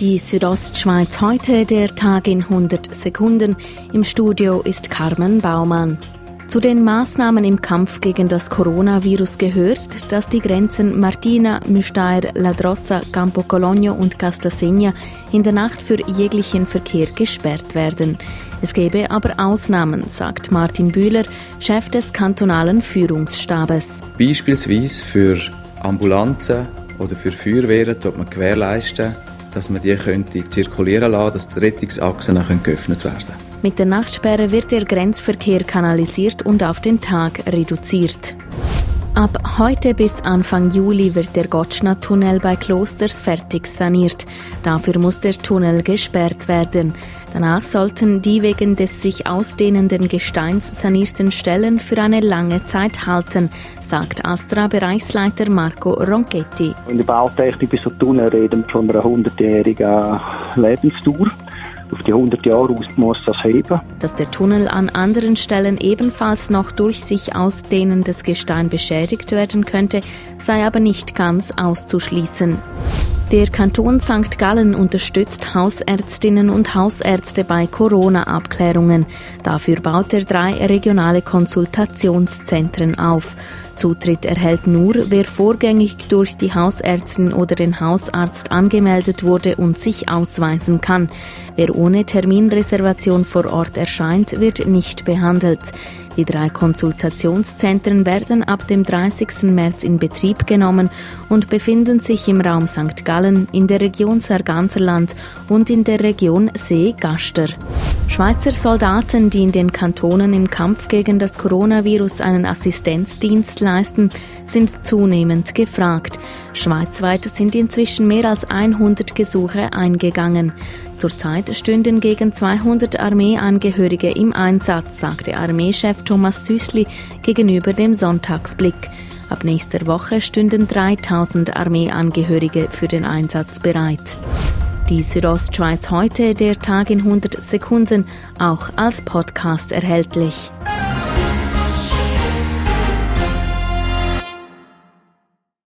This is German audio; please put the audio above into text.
Die Südostschweiz heute, der Tag in 100 Sekunden. Im Studio ist Carmen Baumann. Zu den Maßnahmen im Kampf gegen das Coronavirus gehört, dass die Grenzen Martina, Müstair, Ladrossa, Campo Cologno und Castasegna in der Nacht für jeglichen Verkehr gesperrt werden. Es gäbe aber Ausnahmen, sagt Martin Bühler, Chef des kantonalen Führungsstabes. Beispielsweise für Ambulanzen oder für Feuerwehren dort man gewährleisten, dass man die könnte zirkulieren lassen, dass die Rettungsachsen geöffnet werden Mit der Nachtsperre wird der Grenzverkehr kanalisiert und auf den Tag reduziert. Ab heute bis Anfang Juli wird der Gottschna-Tunnel bei Klosters fertig saniert. Dafür muss der Tunnel gesperrt werden. Danach sollten die wegen des sich ausdehnenden Gesteins sanierten Stellen für eine lange Zeit halten, sagt Astra-Bereichsleiter Marco Ronchetti. In der Bautechnik bei so Tunnel reden von einer 100-jährigen Lebensdauer auf die 100 Jahre aus muss das heben. Dass der Tunnel an anderen Stellen ebenfalls noch durch sich ausdehnendes Gestein beschädigt werden könnte, sei aber nicht ganz auszuschließen. Der Kanton St. Gallen unterstützt Hausärztinnen und Hausärzte bei Corona-Abklärungen. Dafür baut er drei regionale Konsultationszentren auf. Zutritt erhält nur, wer vorgängig durch die Hausärztin oder den Hausarzt angemeldet wurde und sich ausweisen kann. Wer ohne Terminreservation vor Ort erscheint, wird nicht behandelt. Die drei Konsultationszentren werden ab dem 30. März in Betrieb genommen und befinden sich im Raum St. Gallen, in der Region Sarganserland und in der Region See-Gaster. Schweizer Soldaten, die in den Kantonen im Kampf gegen das Coronavirus einen Assistenzdienst leisten, sind zunehmend gefragt. Schweizweit sind inzwischen mehr als 100 Gesuche eingegangen. Zurzeit stünden gegen 200 Armeeangehörige im Einsatz, sagte Armeechef Thomas Süßli gegenüber dem Sonntagsblick. Ab nächster Woche stünden 3000 Armeeangehörige für den Einsatz bereit. Die Südostschweiz heute, der Tag in 100 Sekunden, auch als Podcast erhältlich.